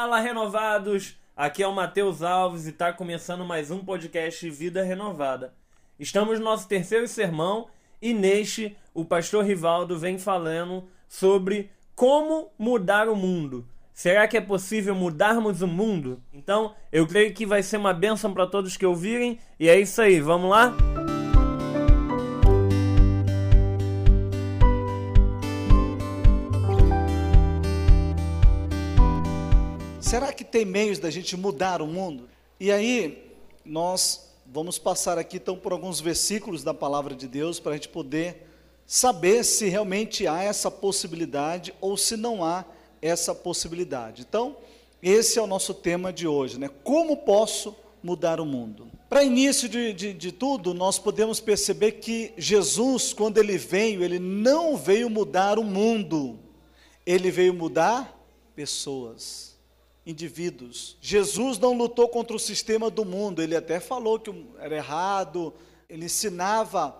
Fala, renovados! Aqui é o Matheus Alves e está começando mais um podcast Vida Renovada. Estamos no nosso terceiro sermão e neste o pastor Rivaldo vem falando sobre como mudar o mundo. Será que é possível mudarmos o mundo? Então, eu creio que vai ser uma bênção para todos que ouvirem e é isso aí, vamos lá? Será que tem meios da gente mudar o mundo? E aí, nós vamos passar aqui então por alguns versículos da palavra de Deus para a gente poder saber se realmente há essa possibilidade ou se não há essa possibilidade. Então, esse é o nosso tema de hoje, né? Como posso mudar o mundo? Para início de, de, de tudo, nós podemos perceber que Jesus, quando ele veio, ele não veio mudar o mundo, ele veio mudar pessoas indivíduos. Jesus não lutou contra o sistema do mundo, ele até falou que era errado, ele ensinava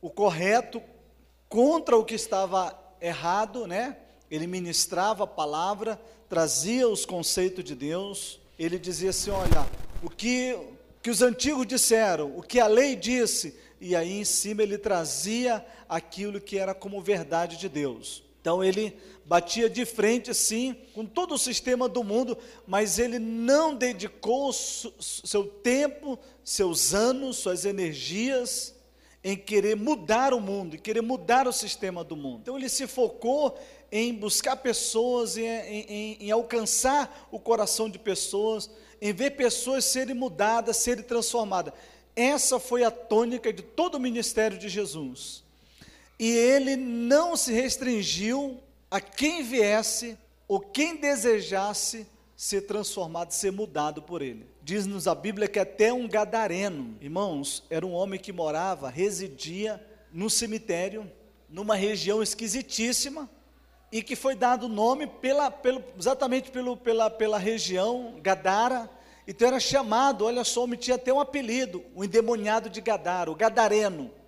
o correto contra o que estava errado, né? Ele ministrava a palavra, trazia os conceitos de Deus. Ele dizia assim: olha, o que, que os antigos disseram, o que a lei disse, e aí em cima ele trazia aquilo que era como verdade de Deus. Então ele batia de frente assim com todo o sistema do mundo, mas ele não dedicou seu tempo, seus anos, suas energias em querer mudar o mundo, em querer mudar o sistema do mundo. Então ele se focou em buscar pessoas, em, em, em alcançar o coração de pessoas, em ver pessoas serem mudadas, serem transformadas. Essa foi a tônica de todo o ministério de Jesus. E ele não se restringiu a quem viesse ou quem desejasse ser transformado, ser mudado por ele. Diz-nos a Bíblia que até um gadareno, irmãos, era um homem que morava, residia no cemitério, numa região esquisitíssima, e que foi dado o nome pela, pelo, exatamente pelo, pela, pela região Gadara. Então era chamado, olha só, homem tinha até um apelido, o endemoniado de Gadara, o gadareno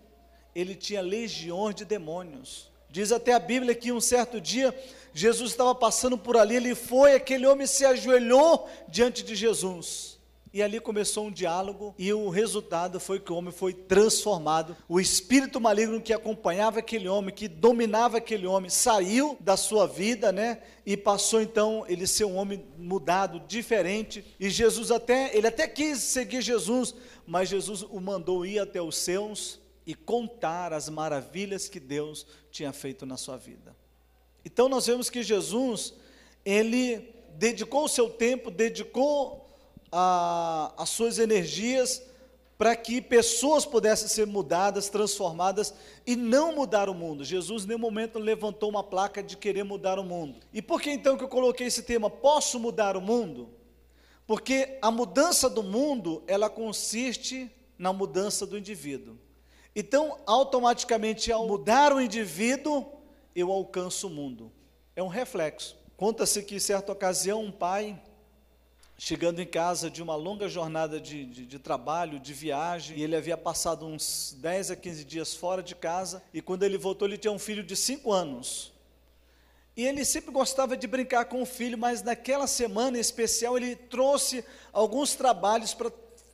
ele tinha legiões de demônios. Diz até a Bíblia que um certo dia Jesus estava passando por ali, ele foi, aquele homem se ajoelhou diante de Jesus. E ali começou um diálogo, e o resultado foi que o homem foi transformado. O espírito maligno que acompanhava aquele homem, que dominava aquele homem, saiu da sua vida, né? E passou então ele ser um homem mudado, diferente. E Jesus até, ele até quis seguir Jesus, mas Jesus o mandou ir até os seus e contar as maravilhas que Deus tinha feito na sua vida. Então nós vemos que Jesus, ele dedicou o seu tempo, dedicou a, as suas energias para que pessoas pudessem ser mudadas, transformadas e não mudar o mundo. Jesus, em nenhum momento, levantou uma placa de querer mudar o mundo. E por que então que eu coloquei esse tema? Posso mudar o mundo? Porque a mudança do mundo, ela consiste na mudança do indivíduo. Então, automaticamente, ao mudar o indivíduo, eu alcanço o mundo. É um reflexo. Conta-se que, em certa ocasião, um pai, chegando em casa de uma longa jornada de, de, de, trabalho, de viagem, e ele havia passado uns 10 a 15 dias fora de casa, e quando ele voltou, ele tinha um filho de 5 anos. E ele sempre gostava de brincar com o filho, mas naquela semana em especial ele trouxe alguns trabalhos para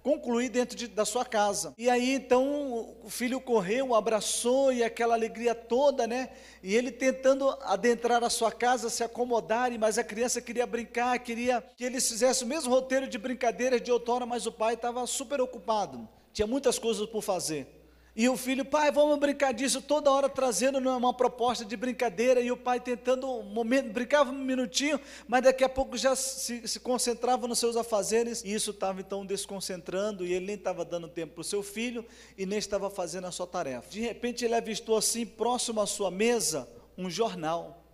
concluir dentro de, da sua casa. E aí então o filho correu, abraçou e aquela alegria toda, né? E ele tentando adentrar a sua casa, se acomodar, mas a criança queria brincar, queria que eles fizessem o mesmo roteiro de brincadeira de outrora, mas o pai estava super ocupado, tinha muitas coisas por fazer. E o filho, pai, vamos brincar disso, toda hora trazendo uma proposta de brincadeira, e o pai tentando um momento, brincava um minutinho, mas daqui a pouco já se, se concentrava nos seus afazeres, e isso estava então desconcentrando, e ele nem estava dando tempo para o seu filho, e nem estava fazendo a sua tarefa. De repente ele avistou assim, próximo à sua mesa, um jornal.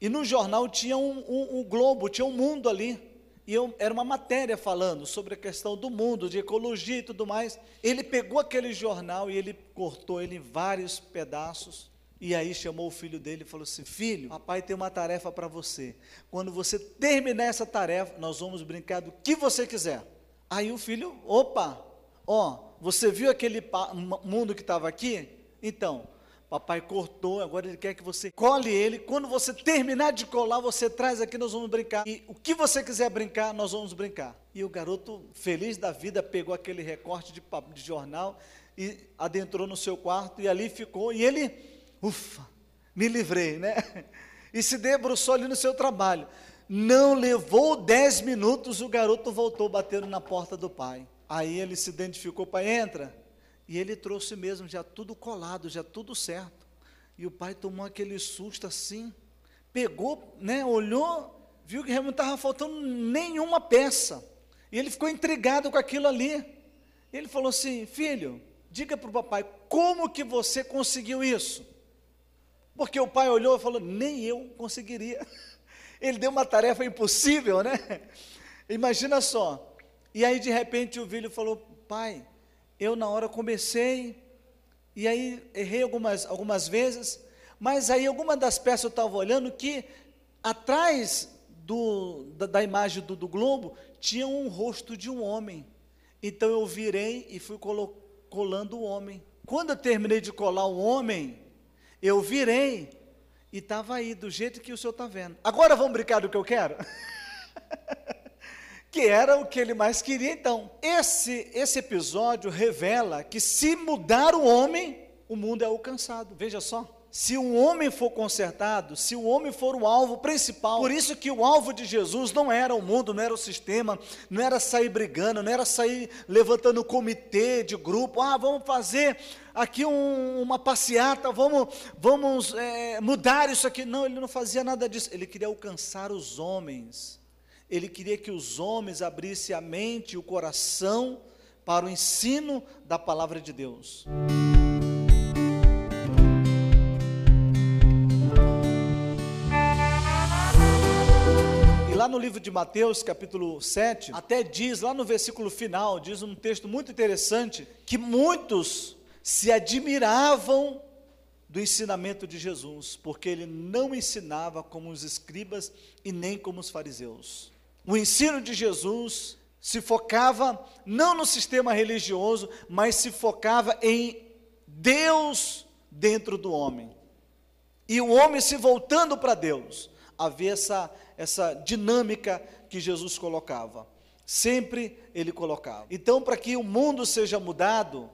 E no jornal tinha um, um, um globo, tinha um mundo ali e eu, era uma matéria falando sobre a questão do mundo, de ecologia e tudo mais. Ele pegou aquele jornal e ele cortou ele em vários pedaços. E aí chamou o filho dele e falou assim: Filho, papai tem uma tarefa para você. Quando você terminar essa tarefa, nós vamos brincar do que você quiser. Aí o filho, opa, ó, você viu aquele mundo que estava aqui? Então, Papai cortou, agora ele quer que você cole ele. Quando você terminar de colar, você traz aqui, nós vamos brincar. E o que você quiser brincar, nós vamos brincar. E o garoto, feliz da vida, pegou aquele recorte de, de jornal e adentrou no seu quarto e ali ficou. E ele, ufa, me livrei, né? E se debruçou ali no seu trabalho. Não levou dez minutos, o garoto voltou batendo na porta do pai. Aí ele se identificou, pai, entra. E ele trouxe mesmo, já tudo colado, já tudo certo. E o pai tomou aquele susto assim, pegou, né, olhou, viu que realmente estava faltando nenhuma peça. E ele ficou intrigado com aquilo ali. Ele falou assim: Filho, diga para o papai, como que você conseguiu isso? Porque o pai olhou e falou: Nem eu conseguiria. Ele deu uma tarefa impossível, né? Imagina só. E aí, de repente, o filho falou: Pai, eu na hora comecei, e aí errei algumas, algumas vezes, mas aí alguma das peças eu estava olhando que atrás do, da, da, imagem do, do, globo tinha um rosto de um homem. Então eu virei e fui colo, colando o homem. Quando eu terminei de colar o homem, eu virei e estava aí, do jeito que o senhor está vendo. Agora vamos brincar do que eu quero? que era o que ele mais queria então. Esse, esse episódio revela que se mudar o homem, o mundo é alcançado. Veja só. Se um homem for consertado, se o homem for o alvo principal, por isso que o alvo de Jesus não era o mundo, não era o sistema, não era sair brigando, não era sair levantando comitê de grupo, ah, vamos fazer aqui um, uma passeata, vamos, vamos é, mudar isso aqui. Não, ele não fazia nada disso, ele queria alcançar os homens ele queria que os homens abrissem a mente e o coração para o ensino da palavra de Deus. E lá no livro de Mateus, capítulo 7, até diz, lá no versículo final, diz um texto muito interessante, que muitos se admiravam do ensinamento de Jesus, porque ele não ensinava como os escribas e nem como os fariseus. O ensino de Jesus se focava não no sistema religioso, mas se focava em Deus dentro do homem. E o homem se voltando para Deus. Havia essa, essa dinâmica que Jesus colocava. Sempre ele colocava. Então, para que o mundo seja mudado,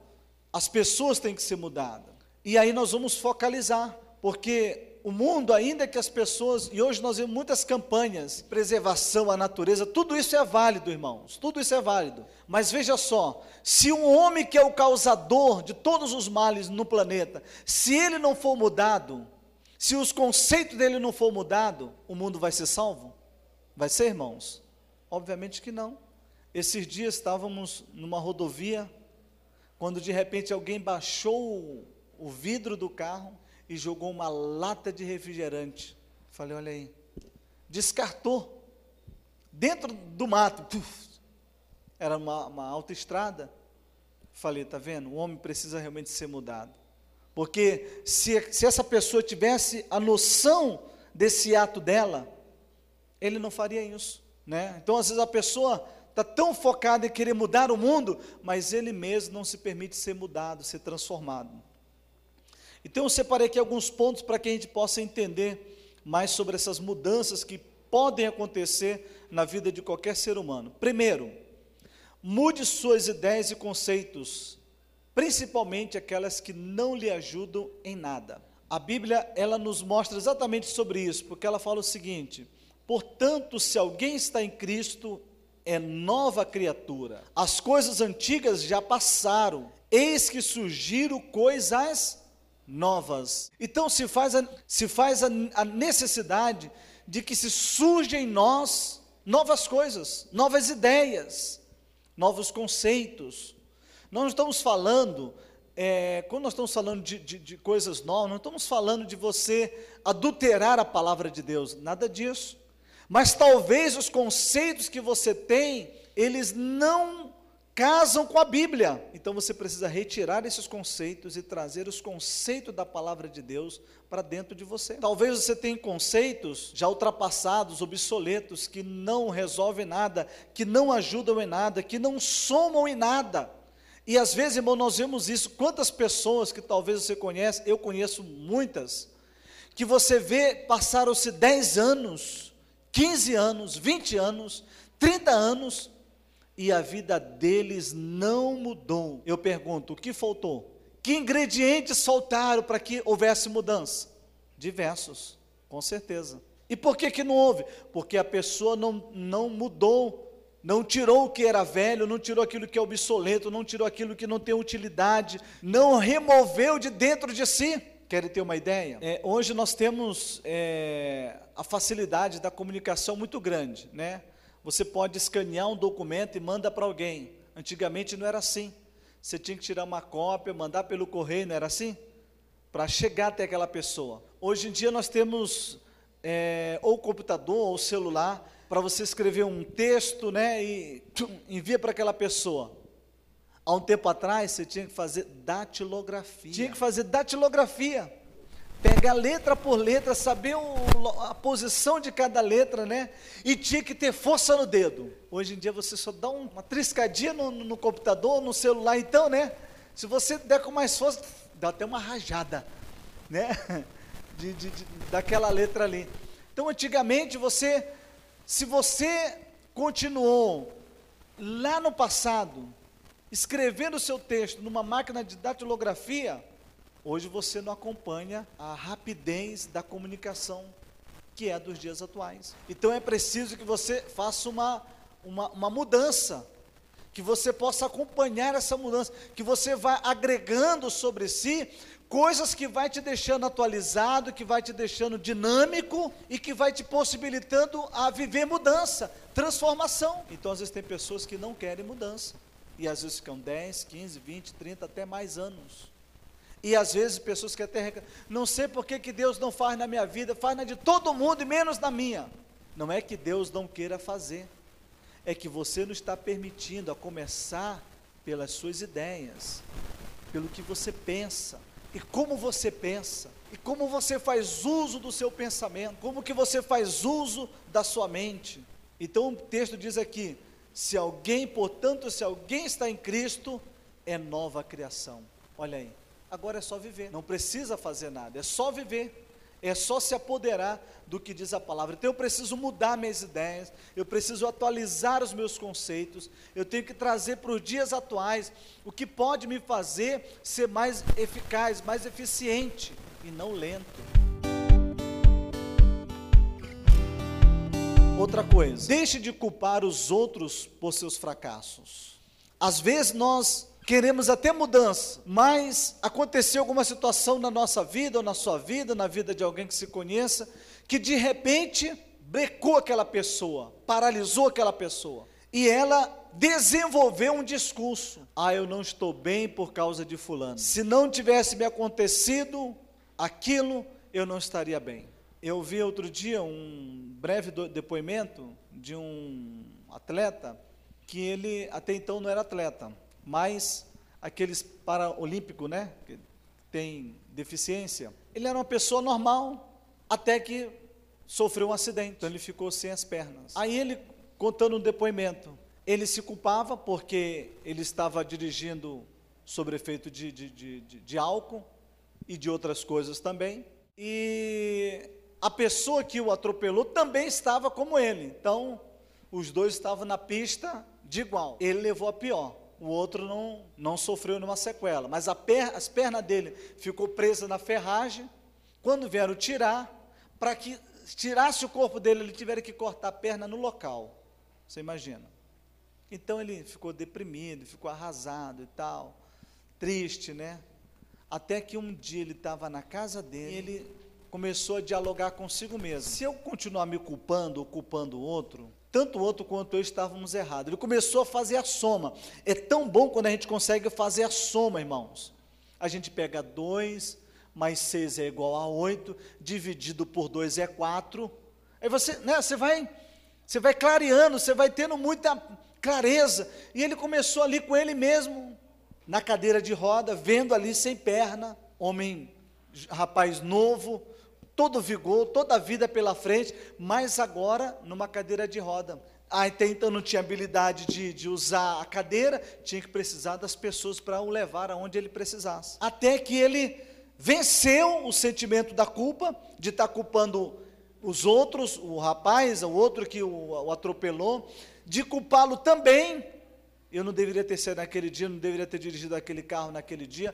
as pessoas têm que ser mudadas. E aí nós vamos focalizar, porque o mundo, ainda que as pessoas, e hoje nós vemos muitas campanhas, preservação à natureza, tudo isso é válido, irmãos, tudo isso é válido. Mas veja só, se um homem que é o causador de todos os males no planeta, se ele não for mudado, se os conceitos dele não for mudado, o mundo vai ser salvo? Vai ser, irmãos? Obviamente que não. Esses dias estávamos numa rodovia, quando de repente alguém baixou o vidro do carro, e jogou uma lata de refrigerante. Falei, olha aí. Descartou. Dentro do mato. Puf, era uma, uma autoestrada. Falei, tá vendo? O homem precisa realmente ser mudado. Porque se, se essa pessoa tivesse a noção desse ato dela, ele não faria isso. Né? Então, às vezes, a pessoa está tão focada em querer mudar o mundo, mas ele mesmo não se permite ser mudado, ser transformado. Então eu separei aqui alguns pontos para que a gente possa entender mais sobre essas mudanças que podem acontecer na vida de qualquer ser humano. Primeiro, mude suas ideias e conceitos, principalmente aquelas que não lhe ajudam em nada. A Bíblia, ela nos mostra exatamente sobre isso, porque ela fala o seguinte: "Portanto, se alguém está em Cristo, é nova criatura. As coisas antigas já passaram, eis que surgiram coisas novas. Então se faz a, se faz a, a necessidade de que se surja em nós novas coisas, novas ideias, novos conceitos. Nós não estamos falando, é, quando nós estamos falando de, de, de, coisas novas, não estamos falando de você adulterar a palavra de Deus, nada disso. Mas talvez os conceitos que você tem, eles não casam com a Bíblia. Então você precisa retirar esses conceitos e trazer os conceitos da palavra de Deus para dentro de você. Talvez você tenha conceitos já ultrapassados, obsoletos, que não resolvem nada, que não ajudam em nada, que não somam em nada. E às vezes, irmão, nós vemos isso. Quantas pessoas que talvez você conhece, eu conheço muitas, que você vê passaram-se 10 anos, 15 anos, 20 anos, 30 anos, e a vida deles não mudou. Eu pergunto, o que faltou? Que ingredientes faltaram para que houvesse mudança? Diversos, com certeza. E por que, que não houve? Porque a pessoa não, não mudou não tirou o que era velho, não tirou aquilo que é obsoleto, não tirou aquilo que não tem utilidade, não removeu de dentro de si. Querem ter uma ideia? É, hoje nós temos é, a facilidade da comunicação muito grande, né? Você pode escanear um documento e manda para alguém. Antigamente não era assim. Você tinha que tirar uma cópia, mandar pelo correio, não era assim? Para chegar até aquela pessoa. Hoje em dia nós temos é, ou computador ou celular para você escrever um texto, né, e tchum, envia para aquela pessoa. Há um tempo atrás você tinha que fazer datilografia. Tinha que fazer datilografia. Pegar letra por letra, saber o, a posição de cada letra, né? E tinha que ter força no dedo. Hoje em dia você só dá uma triscadinha no, no computador, no celular, então, né? Se você der com mais força, dá até uma rajada, né? De, de, de, daquela letra ali. Então, antigamente você se você continuou lá no passado, escrevendo o seu texto numa máquina de datilografia, hoje você não acompanha a rapidez da comunicação que é dos dias atuais. Então é preciso que você faça uma, uma, uma mudança, que você possa acompanhar essa mudança, que você vá agregando sobre si coisas que vai te deixando atualizado, que vai te deixando dinâmico e que vai te possibilitando a viver mudança, transformação. Então, às vezes tem pessoas que não querem mudança. E às vezes ficam 10, 15, 20, 30, até mais anos. E às vezes pessoas que até não sei por que, que Deus não faz na minha vida, faz na de todo mundo e menos na minha. Não é que Deus não queira fazer, é que você não está permitindo a começar pelas suas ideias, pelo que você pensa e como você pensa, e como você faz uso do seu pensamento, como que você faz uso da sua mente. Então o texto diz aqui: se alguém, portanto, se alguém está em Cristo, é nova criação. Olha aí, agora é só viver, não precisa fazer nada, é só viver é só se apoderar do que diz a palavra. Então eu preciso mudar minhas ideias, eu preciso atualizar os meus conceitos, eu tenho que trazer para os dias atuais o que pode me fazer ser mais eficaz, mais eficiente e não lento. Outra coisa, deixe de culpar os outros por seus fracassos. Às vezes nós queremos até mudança, mas aconteceu alguma situação na nossa vida, ou na sua vida, na vida de alguém que se conheça, que de repente brecou aquela pessoa, paralisou aquela pessoa, e ela desenvolveu um discurso: ah, eu não estou bem por causa de Fulano. Se não tivesse me acontecido aquilo, eu não estaria bem. Eu vi outro dia um breve depoimento de um atleta que ele até então não era atleta mas aqueles paraolímpicos, né, que tem deficiência, ele era uma pessoa normal, até que sofreu um acidente, então ele ficou sem as pernas. Aí ele, contando um depoimento, ele se culpava porque ele estava dirigindo sob efeito de, de, de, de, de álcool e de outras coisas também, e a pessoa que o atropelou também estava como ele, então os dois estavam na pista de igual. Ele levou a pior o outro não, não sofreu nenhuma sequela, mas per, as pernas dele ficou presa na ferragem. Quando vieram tirar, para que tirasse o corpo dele, ele tiveram que cortar a perna no local. Você imagina? Então ele ficou deprimido, ficou arrasado e tal, triste, né? Até que um dia ele estava na casa dele, ele começou a dialogar consigo mesmo. Se eu continuar me culpando ou culpando o outro, tanto o outro quanto eu estávamos errados. Ele começou a fazer a soma. É tão bom quando a gente consegue fazer a soma, irmãos. A gente pega 2 mais 6 é igual a 8, dividido por 2 é 4. Aí você, né, você vai, você vai clareando, você vai tendo muita clareza. E ele começou ali com ele mesmo, na cadeira de roda, vendo ali sem perna, homem, rapaz novo, todo vigor, toda a vida pela frente, mas agora numa cadeira de roda. até então não tinha habilidade de, de usar a cadeira, tinha que precisar das pessoas para o levar aonde ele precisasse. Até que ele venceu o sentimento da culpa, de estar tá culpando os outros, o rapaz, o outro que o, o atropelou, de culpá-lo também. Eu não deveria ter sido naquele dia, não deveria ter dirigido aquele carro naquele dia.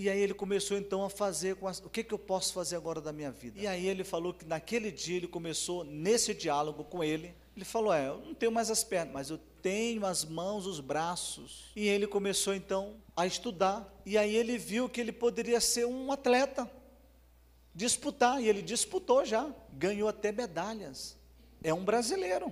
E aí ele começou então a fazer com as, o que, que eu posso fazer agora da minha vida. E aí ele falou que naquele dia ele começou nesse diálogo com ele. Ele falou: É, eu não tenho mais as pernas, mas eu tenho as mãos, os braços. E ele começou então a estudar. E aí ele viu que ele poderia ser um atleta, disputar. E ele disputou já, ganhou até medalhas. É um brasileiro.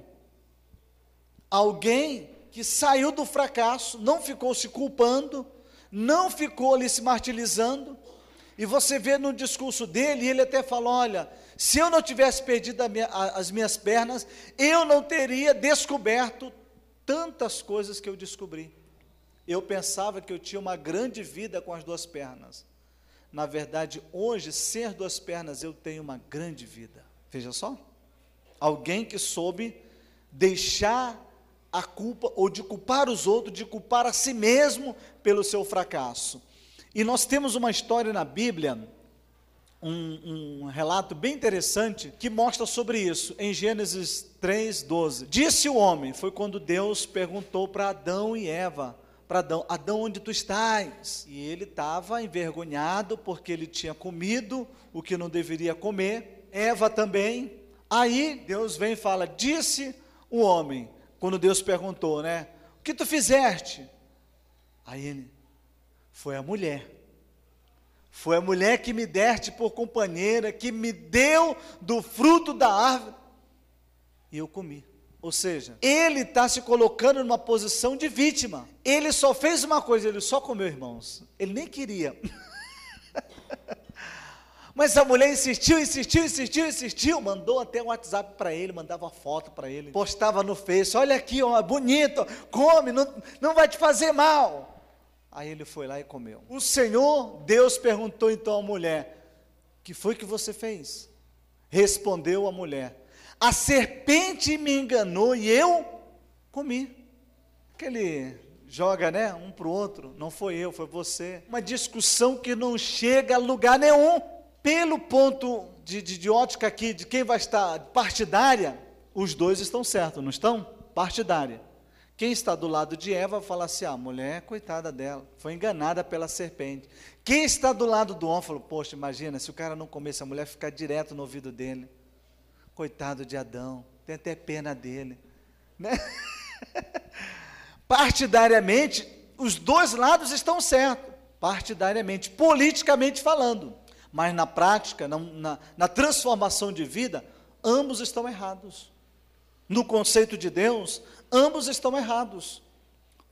Alguém que saiu do fracasso, não ficou se culpando, não ficou ali se martirizando. E você vê no discurso dele, ele até fala: olha, se eu não tivesse perdido minha, as minhas pernas, eu não teria descoberto tantas coisas que eu descobri. Eu pensava que eu tinha uma grande vida com as duas pernas. Na verdade, hoje, ser duas pernas, eu tenho uma grande vida. Veja só. Alguém que soube deixar a culpa, ou de culpar os outros, de culpar a si mesmo pelo seu fracasso. E nós temos uma história na Bíblia, um, um, relato bem interessante que mostra sobre isso, em Gênesis 3, 12. Disse o homem, foi quando Deus perguntou para Adão e Eva, para Adão, Adão, onde tu estás? E ele estava envergonhado porque ele tinha comido o que não deveria comer, Eva também. Aí Deus vem e fala: Disse o homem, quando Deus perguntou, né? O que tu fizeste? Aí ele, foi a mulher. Foi a mulher que me deste por companheira, que me deu do fruto da árvore. E eu comi. Ou seja, ele está se colocando numa posição de vítima. Ele só fez uma coisa, ele só comeu, irmãos. Ele nem queria. Mas a mulher insistiu, insistiu, insistiu, insistiu, mandou até um WhatsApp para ele, mandava foto para ele, postava no Face, olha aqui, ó, bonito, come, não, não vai te fazer mal. Aí ele foi lá e comeu. O Senhor, Deus perguntou então à mulher: "Que foi que você fez?" Respondeu a mulher: "A serpente me enganou e eu comi." Aquele joga, né, um para o outro, não foi eu, foi você. Uma discussão que não chega a lugar nenhum pelo ponto de, de, de, ótica aqui, de quem vai estar partidária, os dois estão certos, não estão? Partidária. Quem está do lado de Eva fala assim: ah, a mulher, coitada dela, foi enganada pela serpente. Quem está do lado do homem falou: poxa, imagina, se o cara não comesse a mulher, ficar direto no ouvido dele. Coitado de Adão, tem até pena dele. Né? Partidariamente, os dois lados estão certos. Partidariamente, politicamente falando mas na prática, na, na, na transformação de vida, ambos estão errados. No conceito de Deus, ambos estão errados.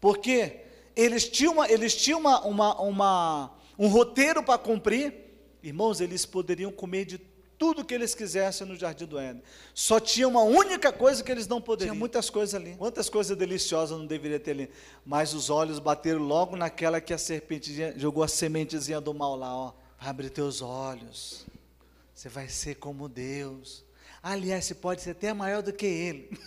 Porque eles tinham, uma, eles tinham uma, uma, uma um roteiro para cumprir, irmãos, eles poderiam comer de tudo que eles quisessem no jardim do Éden. Só tinha uma única coisa que eles não poderiam. Tinha muitas coisas ali. Quantas coisas deliciosas não deveria ter ali? Mas os olhos bateram logo naquela que a serpente jogou a sementezinha do mal lá, ó. Abre teus olhos. Você vai ser como Deus. Aliás, você pode ser até maior do que Ele.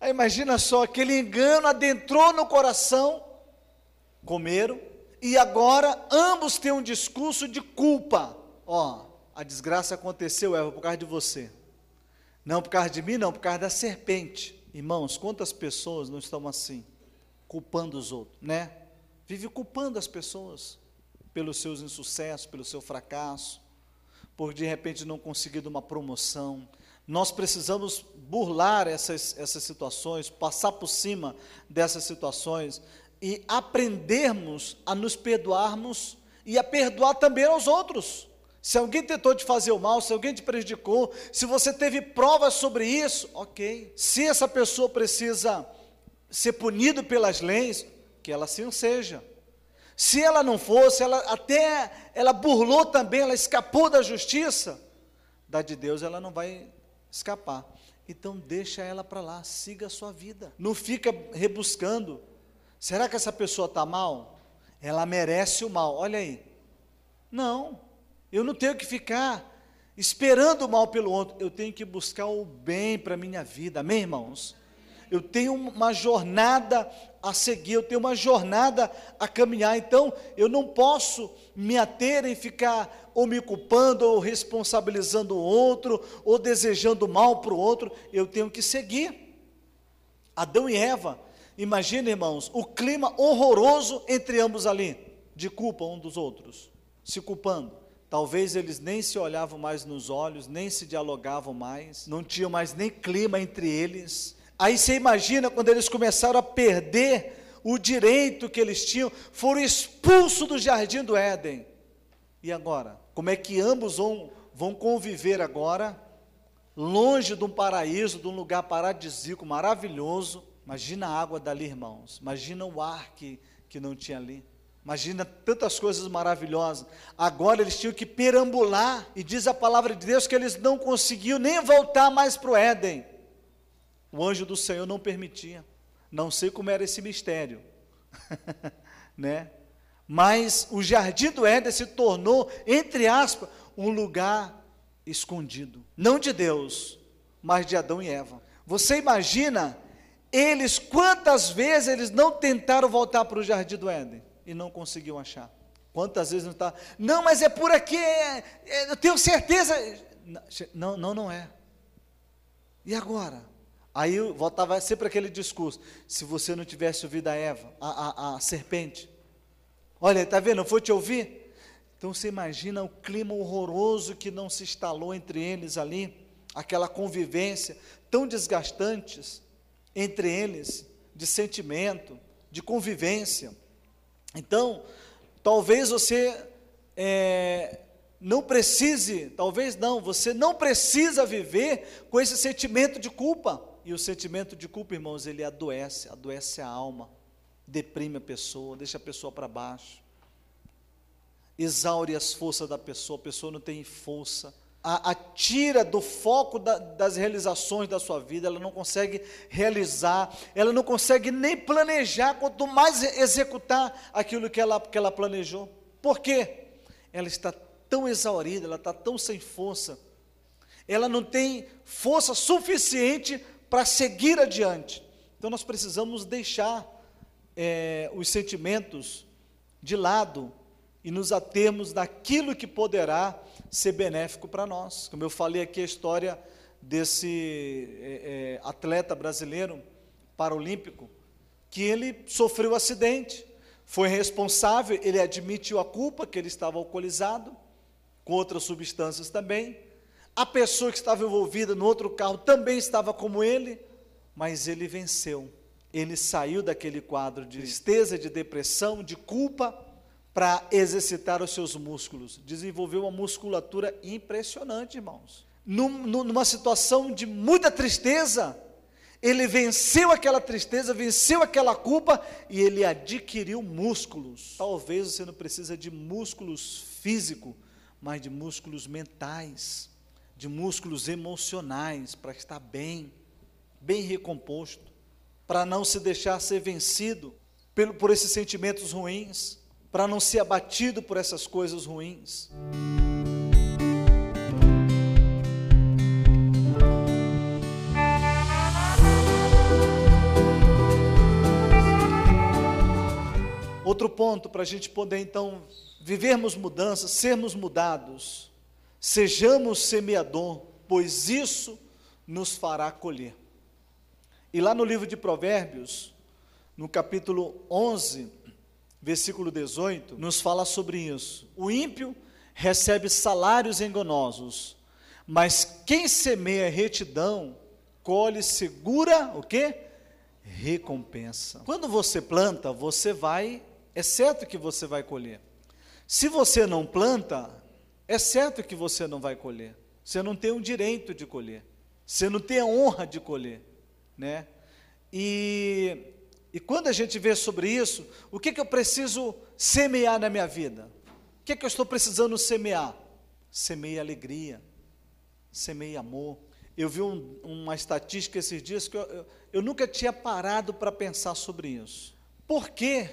Aí imagina só, aquele engano adentrou no coração, comeram, e agora ambos têm um discurso de culpa. Ó, a desgraça aconteceu, Eva, por causa de você. Não por causa de mim, não, por causa da serpente. Irmãos, quantas pessoas não estão assim, culpando os outros, né? Vive culpando as pessoas pelos seus insucessos, pelo seu fracasso, por de repente não conseguir uma promoção. Nós precisamos burlar essas, essas situações, passar por cima dessas situações e aprendermos a nos perdoarmos e a perdoar também aos outros. Se alguém tentou te fazer o mal, se alguém te prejudicou, se você teve provas sobre isso, ok. Se essa pessoa precisa ser punido pelas leis, que ela assim seja. Se ela não fosse, ela até ela burlou também, ela escapou da justiça, da de Deus ela não vai escapar. Então deixa ela para lá, siga a sua vida. Não fica rebuscando. Será que essa pessoa está mal? Ela merece o mal. Olha aí. Não, eu não tenho que ficar esperando o mal pelo outro. Eu tenho que buscar o bem para a minha vida, amém, irmãos? Eu tenho uma jornada a seguir, eu tenho uma jornada a caminhar, então eu não posso me ater em ficar ou me culpando, ou responsabilizando o outro, ou desejando mal para o outro, eu tenho que seguir. Adão e Eva, imagina, irmãos, o clima horroroso entre ambos ali, de culpa um dos outros, se culpando. Talvez eles nem se olhavam mais nos olhos, nem se dialogavam mais, não tinham mais nem clima entre eles. Aí você imagina quando eles começaram a perder o direito que eles tinham, foram expulsos do jardim do Éden. E agora? Como é que ambos vão, vão conviver agora, longe de um paraíso, de um lugar paradisíaco maravilhoso? Imagina a água dali, irmãos. Imagina o ar que, que não tinha ali. Imagina tantas coisas maravilhosas. Agora eles tinham que perambular, e diz a palavra de Deus que eles não conseguiam nem voltar mais para o Éden. O anjo do Senhor não permitia. Não sei como era esse mistério, né? Mas o jardim do Éden se tornou, entre aspas, um lugar escondido, não de Deus, mas de Adão e Eva. Você imagina eles quantas vezes eles não tentaram voltar para o jardim do Éden e não conseguiam achar? Quantas vezes não está? Não, mas é por aqui, é, é, eu tenho certeza. Não, não, não é. E agora? Aí voltava sempre aquele discurso: se você não tivesse ouvido a Eva, a, a, a serpente, olha, está vendo, não foi te ouvir? Então você imagina o clima horroroso que não se instalou entre eles ali, aquela convivência tão desgastantes entre eles, de sentimento, de convivência. Então, talvez você é, não precise, talvez não, você não precisa viver com esse sentimento de culpa. E o sentimento de culpa, irmãos, ele adoece, adoece a alma, deprime a pessoa, deixa a pessoa para baixo, exaure as forças da pessoa, a pessoa não tem força, a, tira do foco da, das realizações da sua vida, ela não consegue realizar, ela não consegue nem planejar, quanto mais executar aquilo que ela, que ela planejou. Por quê? Ela está tão exaurida, ela está tão sem força, ela não tem força suficiente para seguir adiante. Então nós precisamos deixar é, os sentimentos de lado e nos atermos naquilo que poderá ser benéfico para nós. Como eu falei aqui a história desse é, é, atleta brasileiro paralímpico, que ele sofreu um acidente, foi responsável, ele admitiu a culpa que ele estava alcoolizado, com outras substâncias também, a pessoa que estava envolvida no outro carro também estava como ele, mas ele venceu. Ele saiu daquele quadro de tristeza, de depressão, de culpa, para exercitar os seus músculos. Desenvolveu uma musculatura impressionante, irmãos. Num, numa situação de muita tristeza, ele venceu aquela tristeza, venceu aquela culpa e ele adquiriu músculos. Talvez você não precisa de músculos físicos, mas de músculos mentais de músculos emocionais para estar bem, bem recomposto, para não se deixar ser vencido por, por esses sentimentos ruins, para não ser abatido por essas coisas ruins. Outro ponto para a gente poder então vivermos mudanças, sermos mudados Sejamos semeador, pois isso nos fará colher. E lá no livro de Provérbios, no capítulo 11, versículo 18, nos fala sobre isso. O ímpio recebe salários enganosos, mas quem semeia retidão, colhe segura o quê? Recompensa. Quando você planta, você vai, é certo que você vai colher. Se você não planta, é certo que você não vai colher. Você não tem o direito de colher. Você não tem a honra de colher, né? E, e quando a gente vê sobre isso, o que, que eu preciso semear na minha vida? O que, que eu estou precisando semear? Semeie alegria, semeie amor. Eu vi um, uma estatística esses dias que eu, eu, eu nunca tinha parado para pensar sobre isso. Por que,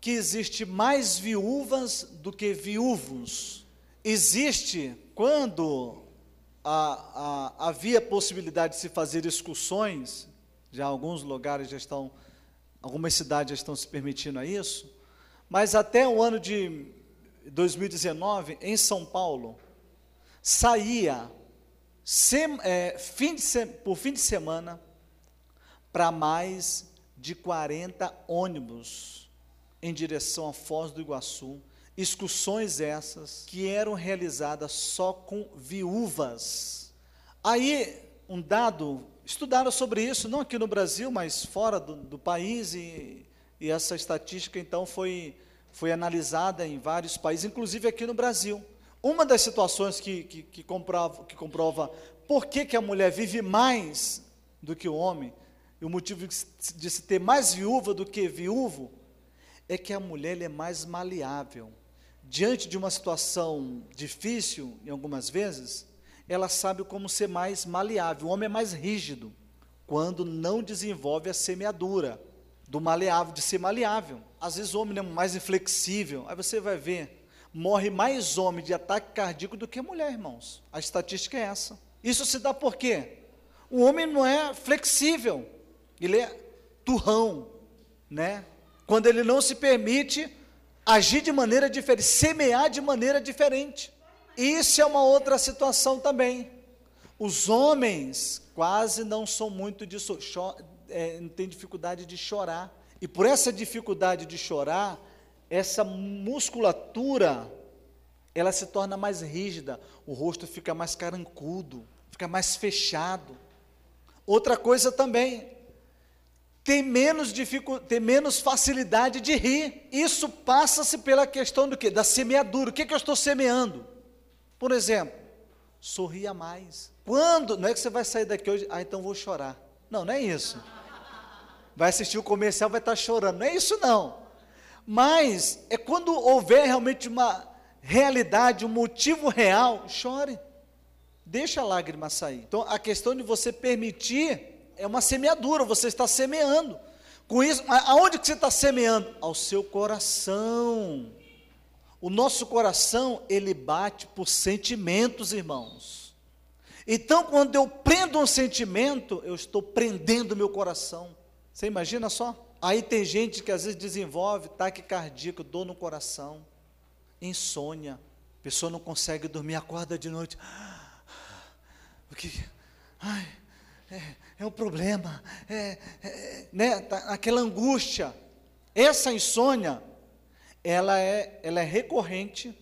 que existe mais viúvas do que viúvos? Existe quando a, a, havia possibilidade de se fazer excursões, já alguns lugares já estão, algumas cidades já estão se permitindo a isso, mas até o ano de 2019, em São Paulo, saía sem, é, fim de, por fim de semana para mais de 40 ônibus em direção à Foz do Iguaçu, excursões essas que eram realizadas só com viúvas. Aí, um dado, estudaram sobre isso, não aqui no Brasil, mas fora do, do país, e, e, essa estatística então foi, foi analisada em vários países, inclusive aqui no Brasil. Uma das situações que, que, que, comprova, que comprova por que, que a mulher vive mais do que o homem, e o motivo de se ter mais viúva do que viúvo, é que a mulher é mais maleável diante de uma situação difícil, em algumas vezes, ela sabe como ser mais maleável. O homem é mais rígido quando não desenvolve a semeadura do maleável, de ser maleável. Às vezes o homem é mais inflexível. Aí você vai ver, morre mais homem de ataque cardíaco do que mulher, irmãos. A estatística é essa. Isso se dá por quê? O homem não é flexível, ele é turrão, né? Quando ele não se permite agir de maneira diferente, semear de maneira diferente. Isso é uma outra situação também. Os homens quase não são muito de é, tem dificuldade de chorar. E por essa dificuldade de chorar, essa musculatura ela se torna mais rígida, o rosto fica mais carancudo, fica mais fechado. Outra coisa também, tem menos, tem menos facilidade de rir. Isso passa-se pela questão do quê? Da semeadura. O que, que eu estou semeando? Por exemplo, sorria mais. Quando? Não é que você vai sair daqui hoje, ah, então vou chorar. Não, não é isso. Vai assistir o comercial, vai estar chorando. Não é isso, não. Mas é quando houver realmente uma realidade, um motivo real, chore. Deixa a lágrima sair. Então, a questão de você permitir é uma semeadura, você está semeando. Com isso, aonde que você está semeando? Ao seu coração. O nosso coração, ele bate por sentimentos, irmãos. Então, quando eu prendo um sentimento, eu estou prendendo meu coração. Você imagina só? Aí tem gente que às vezes desenvolve taque cardíaco, dor no coração, insônia. A pessoa não consegue dormir, acorda de noite. O que? Ai, é, é um problema, é, é, né, tá, aquela angústia. Essa insônia, ela é, ela é recorrente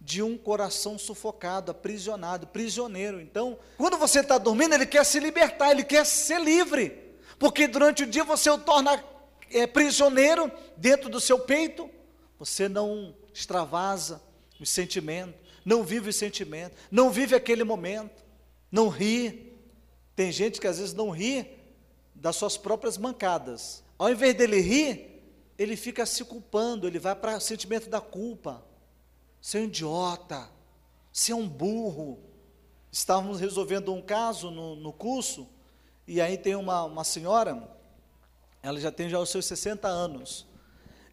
de um coração sufocado, aprisionado, prisioneiro. Então, quando você está dormindo, ele quer se libertar, ele quer ser livre, porque durante o dia você o torna é, prisioneiro dentro do seu peito, você não extravasa os sentimentos, não vive os sentimentos, não vive aquele momento, não ri, tem gente que às vezes não ri das suas próprias mancadas. Ao invés dele rir, ele fica se culpando, ele vai para o sentimento da culpa. Ser um idiota, ser um burro. Estávamos resolvendo um caso no, no curso, e aí tem uma, uma senhora, ela já tem já os seus 60 anos.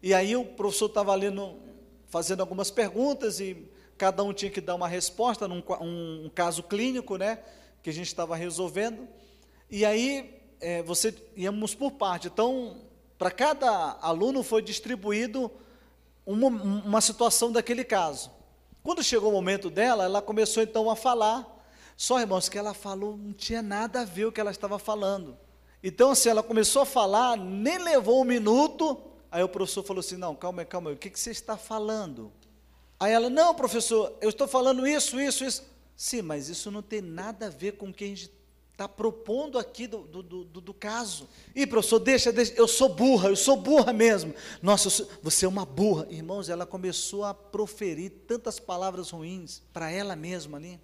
E aí o professor estava ali no, fazendo algumas perguntas e cada um tinha que dar uma resposta num um, um caso clínico, né? Que a gente estava resolvendo. E aí, é, você íamos por parte. Então, para cada aluno foi distribuído uma, uma situação daquele caso. Quando chegou o momento dela, ela começou então a falar. Só, irmãos, que ela falou não tinha nada a ver o que ela estava falando. Então, assim, ela começou a falar, nem levou um minuto. Aí o professor falou assim: Não, calma aí, calma aí, o que, que você está falando? Aí ela: Não, professor, eu estou falando isso, isso, isso. Sim, mas isso não tem nada a ver com o que a gente está propondo aqui do, do, do, do, caso. E professor, deixa, deixa, eu sou burra, eu sou burra mesmo. Nossa, sou, você é uma burra. Irmãos, ela começou a proferir tantas palavras ruins para ela mesma ali.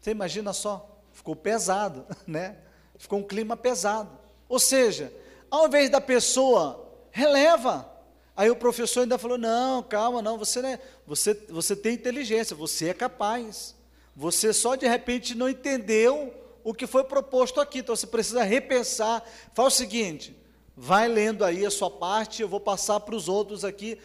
Você imagina só, ficou pesado, né? Ficou um clima pesado. Ou seja, ao invés da pessoa, releva. Aí o professor ainda falou: não, calma, não, você, né, você, você tem inteligência, você é capaz. Você só de repente não entendeu o que foi proposto aqui. Então você precisa repensar. Faz o seguinte: vai lendo aí a sua parte, eu vou passar para os outros aqui,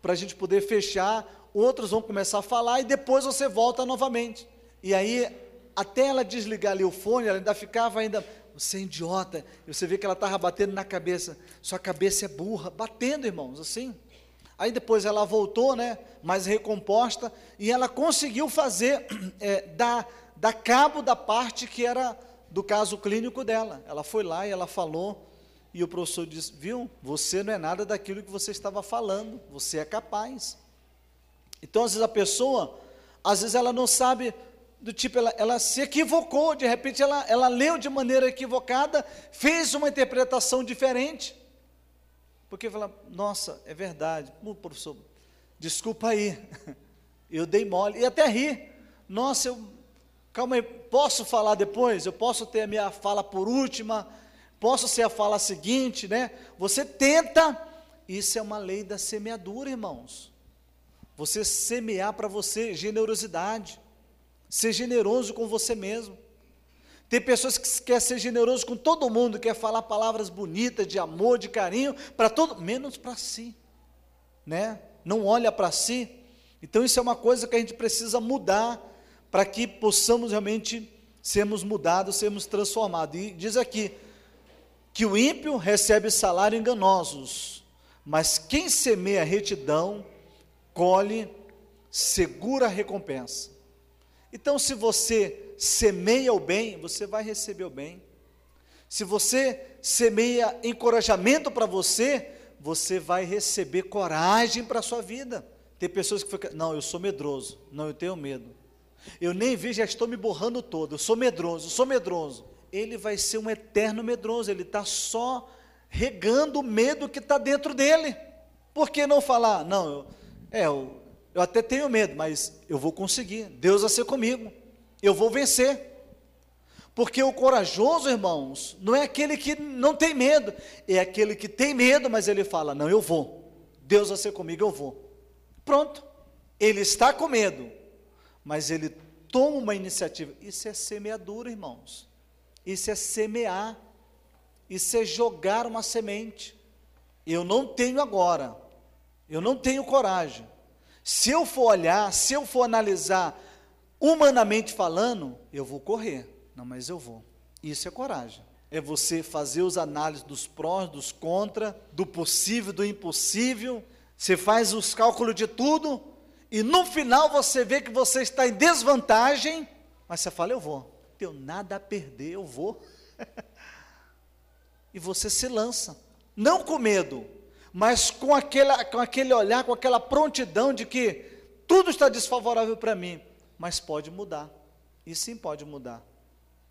para a gente poder fechar. Outros vão começar a falar e depois você volta novamente. E aí até ela desligar ali o fone, ela ainda ficava ainda, você é idiota. E você vê que ela estava batendo na cabeça. Sua cabeça é burra, batendo, irmãos, assim. Aí depois ela voltou, né, mais recomposta, e ela conseguiu fazer, é, dar, dar cabo da parte que era do caso clínico dela. Ela foi lá e ela falou, e o professor disse: Viu, você não é nada daquilo que você estava falando, você é capaz. Então, às vezes, a pessoa, às vezes, ela não sabe, do tipo, ela, ela se equivocou, de repente, ela, ela leu de maneira equivocada, fez uma interpretação diferente. Porque fala, nossa, é verdade, professor, desculpa aí, eu dei mole, e até ri. Nossa, eu, calma aí, posso falar depois? Eu posso ter a minha fala por última? Posso ser a fala seguinte, né? Você tenta, isso é uma lei da semeadura, irmãos. Você semear para você generosidade, ser generoso com você mesmo. Tem pessoas que querem ser generoso com todo mundo, quer falar palavras bonitas de amor, de carinho, para todo, menos para si, né? Não olha para si. Então isso é uma coisa que a gente precisa mudar para que possamos realmente sermos mudados, sermos transformados. E diz aqui, que o ímpio recebe salário enganosos, mas quem semeia retidão, colhe segura recompensa. Então, se você semeia o bem, você vai receber o bem. Se você semeia encorajamento para você, você vai receber coragem para a sua vida. Tem pessoas que ficam, não, eu sou medroso, não, eu tenho medo. Eu nem vi, já estou me borrando todo, eu sou medroso, eu sou medroso ele vai ser um eterno medroso, ele está só regando o medo que está dentro dele. Por que não falar? Não, eu, é, eu, eu até tenho medo, mas eu vou conseguir, Deus vai ser comigo, eu vou vencer. Porque o corajoso, irmãos, não é aquele que não tem medo, é aquele que tem medo, mas ele fala: Não, eu vou, Deus vai ser comigo, eu vou. Pronto, ele está com medo, mas ele toma uma iniciativa. Isso é semeadura, irmãos. Isso é semear, isso é jogar uma semente. Eu não tenho agora, eu não tenho coragem. Se eu for olhar, se eu for analisar, humanamente falando, eu vou correr. Não, mas eu vou. Isso é coragem. É você fazer os análises dos prós, dos contra, do possível, do impossível. Você faz os cálculos de tudo e no final você vê que você está em desvantagem, mas você fala, eu vou tenho nada a perder, eu vou. e você se lança, não com medo, mas com, aquela, com aquele olhar, com aquela prontidão de que tudo está desfavorável para mim, mas pode mudar. E sim pode mudar.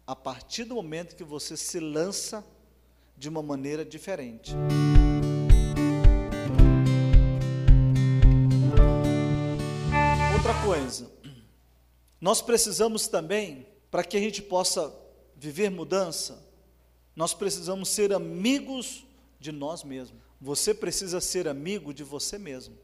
A partir do momento que você se lança de uma maneira diferente. Outra coisa, nós precisamos também para que a gente possa viver mudança, nós precisamos ser amigos de nós mesmos. Você precisa ser amigo de você mesmo.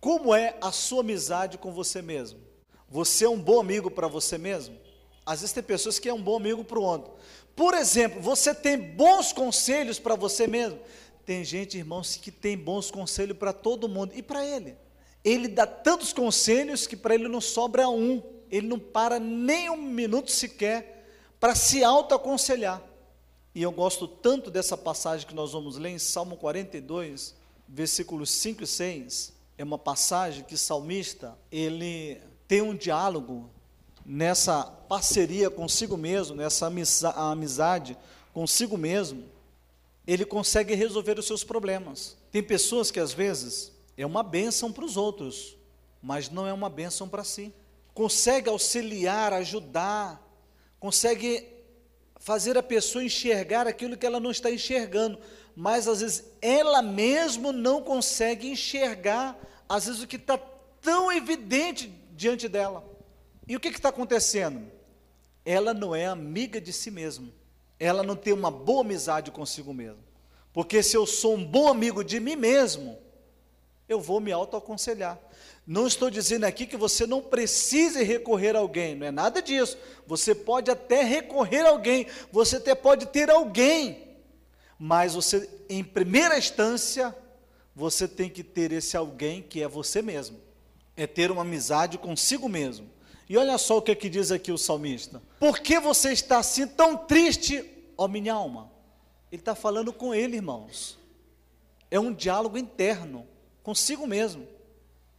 Como é a sua amizade com você mesmo? Você é um bom amigo para você mesmo? Às vezes tem pessoas que é um bom amigo para o outro. Por exemplo, você tem bons conselhos para você mesmo? Tem gente, irmãos, que tem bons conselhos para todo mundo e para ele. Ele dá tantos conselhos que para ele não sobra um ele não para nem um minuto sequer para se autoaconselhar. E eu gosto tanto dessa passagem que nós vamos ler em Salmo 42, versículos 5 e 6. É uma passagem que o salmista, ele tem um diálogo nessa parceria consigo mesmo, nessa amizade consigo mesmo, ele consegue resolver os seus problemas. Tem pessoas que às vezes é uma bênção para os outros, mas não é uma bênção para si consegue auxiliar, ajudar, consegue fazer a pessoa enxergar aquilo que ela não está enxergando, mas às vezes ela mesma não consegue enxergar, às vezes o que está tão evidente diante dela. E o que está acontecendo? Ela não é amiga de si mesma, ela não tem uma boa amizade consigo mesma. Porque se eu sou um bom amigo de mim mesmo, eu vou me autoaconselhar. Não estou dizendo aqui que você não precise recorrer a alguém, não é nada disso. Você pode até recorrer a alguém, você até pode ter alguém, mas você, em primeira instância, você tem que ter esse alguém que é você mesmo. É ter uma amizade consigo mesmo. E olha só o que, que diz aqui o salmista: Por que você está assim tão triste, ó minha alma? Ele está falando com ele, irmãos. É um diálogo interno, consigo mesmo.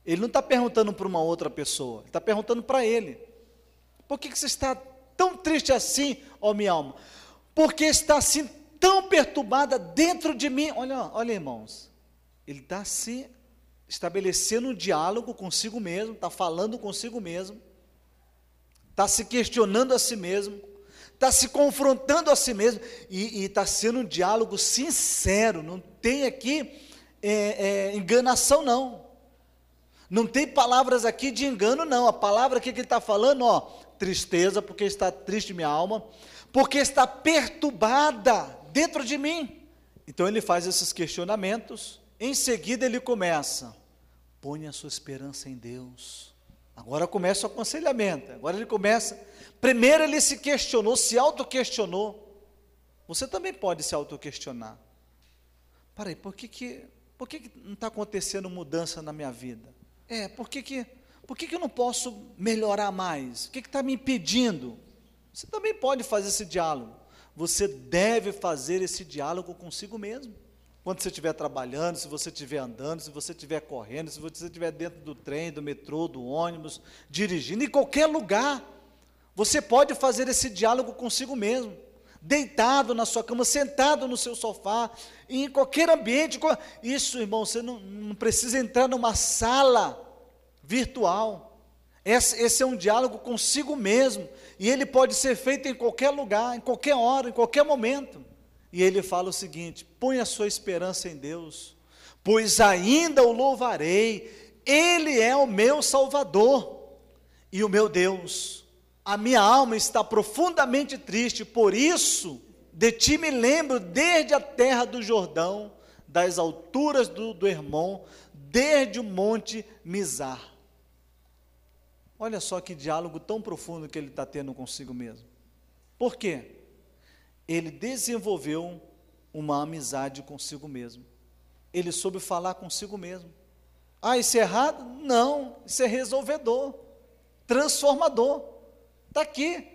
Ele não está perguntando para uma outra pessoa, ele está perguntando para ele. Por que, que você está tão triste assim, ó minha alma? Porque está assim tão perturbada dentro de mim. Olha, olha, irmãos. Ele está se estabelecendo um diálogo consigo mesmo, está falando consigo mesmo, está se questionando a si mesmo, está se confrontando a si mesmo e está sendo um diálogo sincero. Não tem aqui é, é, enganação, não. Não tem palavras aqui de engano, não. A palavra que ele está falando, ó, tristeza, porque está triste minha alma, porque está perturbada dentro de mim. Então ele faz esses questionamentos. Em seguida ele começa: ponha a sua esperança em Deus. Agora começa o aconselhamento. Agora ele começa. Primeiro ele se questionou, se auto-questionou. Você também pode se auto-questionar. Peraí, por que, que, por que, que não está acontecendo mudança na minha vida? É, por que, que, por que, que eu não posso melhorar mais? O que está me impedindo? Você também pode fazer esse diálogo. Você deve fazer esse diálogo consigo mesmo. Quando você estiver trabalhando, se você estiver andando, se você estiver correndo, se você estiver dentro do trem, do metrô, do ônibus, dirigindo, em qualquer lugar, você pode fazer esse diálogo consigo mesmo. Deitado na sua cama, sentado no seu sofá, em qualquer ambiente. Isso, irmão, você não, não precisa entrar numa sala virtual. Esse, esse, é um diálogo consigo mesmo. E ele pode ser feito em qualquer lugar, em qualquer hora, em qualquer momento. E ele fala o seguinte: põe a sua esperança em Deus, pois ainda o louvarei, Ele é o meu Salvador e o meu Deus. A minha alma está profundamente triste, por isso de ti me lembro desde a terra do Jordão, das alturas do, do Hermon, desde o monte Mizar. Olha só que diálogo tão profundo que ele está tendo consigo mesmo. Por quê? Ele desenvolveu uma amizade consigo mesmo. Ele soube falar consigo mesmo. Ah, isso é errado? Não, isso é resolvedor, transformador. Está aqui.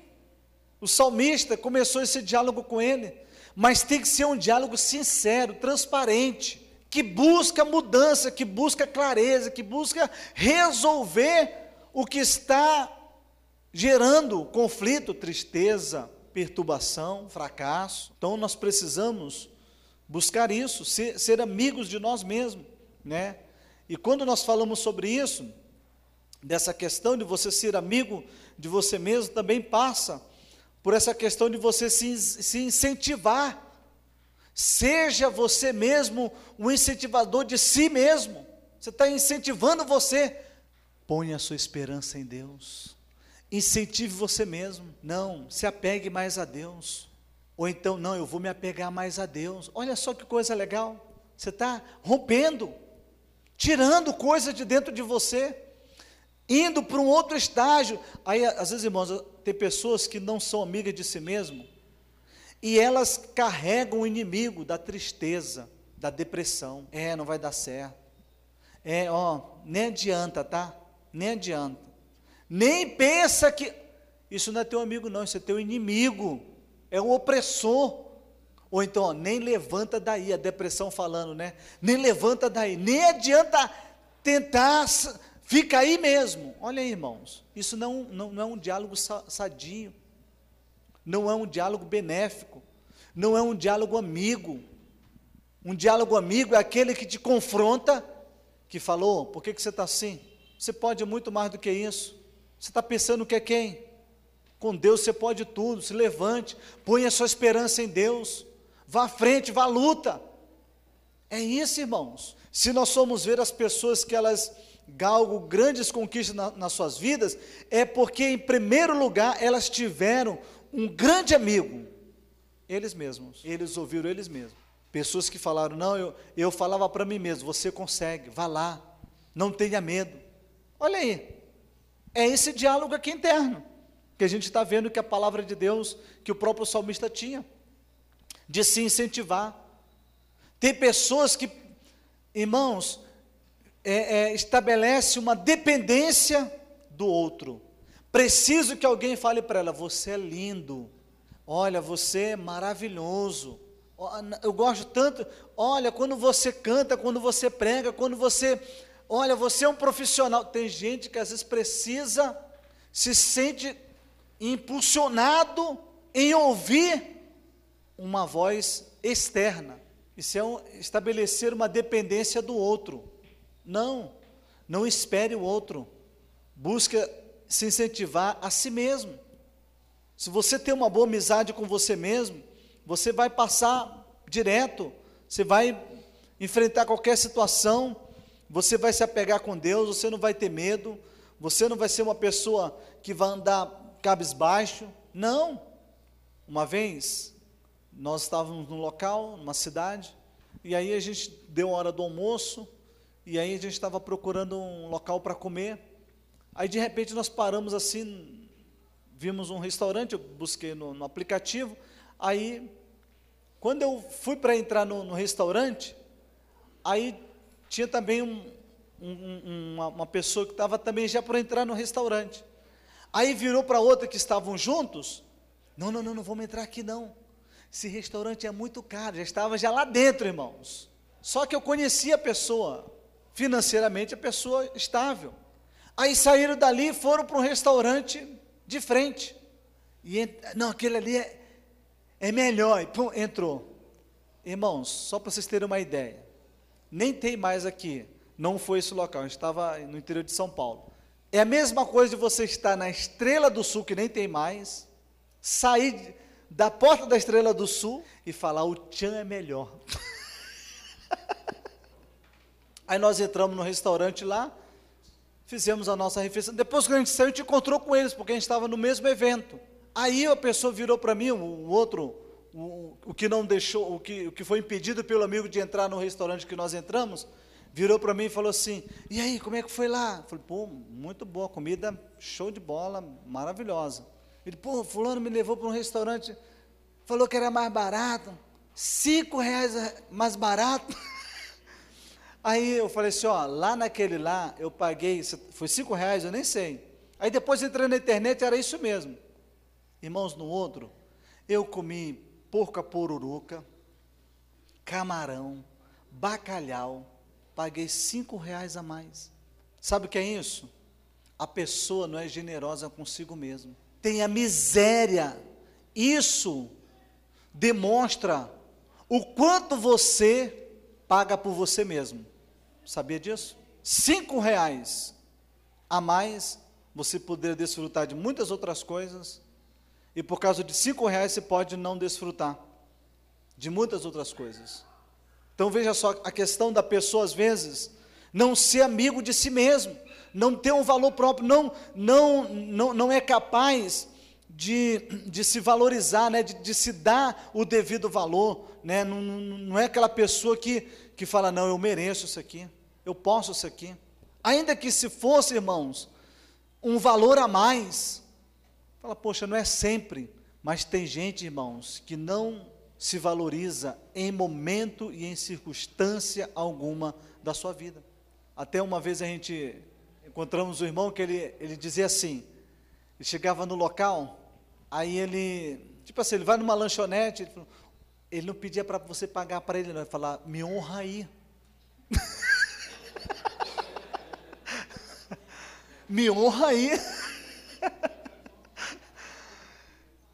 O salmista começou esse diálogo com ele, mas tem que ser um diálogo sincero, transparente, que busca mudança, que busca clareza, que busca resolver o que está gerando conflito, tristeza, perturbação, fracasso. Então nós precisamos buscar isso, ser, ser amigos de nós mesmos, né? E quando nós falamos sobre isso, dessa questão de você ser amigo de você mesmo, também passa por essa questão de você se, se incentivar. Seja você mesmo um incentivador de si mesmo. Você está incentivando você. Ponha a sua esperança em Deus. Incentive você mesmo. Não, se apegue mais a Deus. Ou então, não, eu vou me apegar mais a Deus. Olha só que coisa legal. Você está rompendo, tirando coisa de dentro de você, indo para um outro estágio. Aí, às vezes, irmãos, tem pessoas que não são amigas de si mesmo, e elas carregam o inimigo da tristeza, da depressão. É, não vai dar certo. É, ó, nem adianta, tá? Nem adianta. Nem pensa que. Isso não é teu amigo, não, isso é teu inimigo. É um opressor. Ou então, ó, nem levanta daí, a depressão falando, né? Nem levanta daí. Nem adianta tentar, fica aí mesmo. Olha aí, irmãos. Isso não, não, não é um diálogo sadio. Não é um diálogo benéfico. Não é um diálogo amigo. Um diálogo amigo é aquele que te confronta, que falou, por que, que você está assim? Você pode muito mais do que isso. Você está pensando que é quem? Com Deus você pode tudo. Se levante, ponha a sua esperança em Deus. Vá à frente, vá à luta. É isso, irmãos. Se nós formos ver as pessoas que elas galgam grandes conquistas na, nas suas vidas, é porque, em primeiro lugar, elas tiveram um grande amigo. Eles mesmos. Eles ouviram eles mesmos. Pessoas que falaram: Não, eu, eu falava para mim mesmo, você consegue, vá lá, não tenha medo. Olha aí, é esse diálogo aqui interno, que a gente está vendo que a palavra de Deus, que o próprio salmista tinha, de se incentivar. Tem pessoas que, irmãos, é, é, estabelece uma dependência do outro. Preciso que alguém fale para ela: você é lindo. Olha, você é maravilhoso. Eu gosto tanto. Olha, quando você canta, quando você prega, quando você. Olha, você é um profissional. Tem gente que às vezes precisa, se sente impulsionado em ouvir uma voz externa. Isso é um, estabelecer uma dependência do outro. Não, não espere o outro. Busca se incentivar a si mesmo. Se você tem uma boa amizade com você mesmo, você vai passar direto, você vai enfrentar qualquer situação, você vai se apegar com Deus, você não vai ter medo, você não vai ser uma pessoa que vai andar cabisbaixo. Não. Uma vez, nós estávamos num local, numa cidade, e aí a gente deu a hora do almoço, e aí a gente estava procurando um local para comer. Aí de repente nós paramos assim, vimos um restaurante, eu busquei no, no aplicativo. Aí, quando eu fui para entrar no, no, restaurante, aí tinha também um, um, uma, uma pessoa que estava também já para entrar no restaurante. Aí virou para outra que estavam juntos. Não, não, não, não vamos entrar aqui não. Esse restaurante é muito caro. Já estava já lá dentro, irmãos. Só que eu conhecia a pessoa, financeiramente a pessoa estável. Aí saíram dali e foram para um restaurante de frente. E não, aquele ali é, é melhor. E pum, entrou. Irmãos, só para vocês terem uma ideia. Nem tem mais aqui. Não foi esse local. A gente estava no interior de São Paulo. É a mesma coisa de você estar na Estrela do Sul, que nem tem mais, sair da porta da Estrela do Sul e falar: o Tchan é melhor. Aí nós entramos no restaurante lá, fizemos a nossa refeição. Depois que a gente saiu, a gente encontrou com eles, porque a gente estava no mesmo evento. Aí a pessoa virou para mim, o outro, o, que não deixou, o que, o que foi impedido pelo amigo de entrar no restaurante que nós entramos, virou para mim e falou assim: E aí, como é que foi lá? Eu falei: Pô, muito boa comida, show de bola, maravilhosa. Ele, pô, fulano me levou para um restaurante, falou que era mais barato, cinco reais mais barato. Aí eu falei assim, ó, lá naquele lá, eu paguei, foi cinco reais, eu nem sei. Aí depois entrei na internet, era isso mesmo. Irmãos, no outro, eu comi porca poruruca, camarão, bacalhau, paguei cinco reais a mais. Sabe o que é isso? A pessoa não é generosa consigo mesmo. Tem a miséria. Isso demonstra o quanto você paga por você mesmo. Sabia disso? Cinco reais a mais, você poderia desfrutar de muitas outras coisas, e por causa de cinco reais você pode não desfrutar de muitas outras coisas. Então veja só a questão da pessoa às vezes não ser amigo de si mesmo, não ter um valor próprio, não não não, não é capaz de, de se valorizar, né, de, de se dar o devido valor, né, não, não, é aquela pessoa que, que fala, não, eu mereço isso aqui, eu posso isso aqui. Ainda que se fosse, irmãos, um valor a mais, fala, poxa, não é sempre, mas tem gente, irmãos, que não se valoriza em momento e em circunstância alguma da sua vida. Até uma vez a gente encontramos um irmão que ele, ele dizia assim, ele chegava no local, Aí ele, tipo assim, ele vai numa lanchonete, ele, ele não pedia para você pagar para ele, não, ele falar, me honra aí. me honra aí.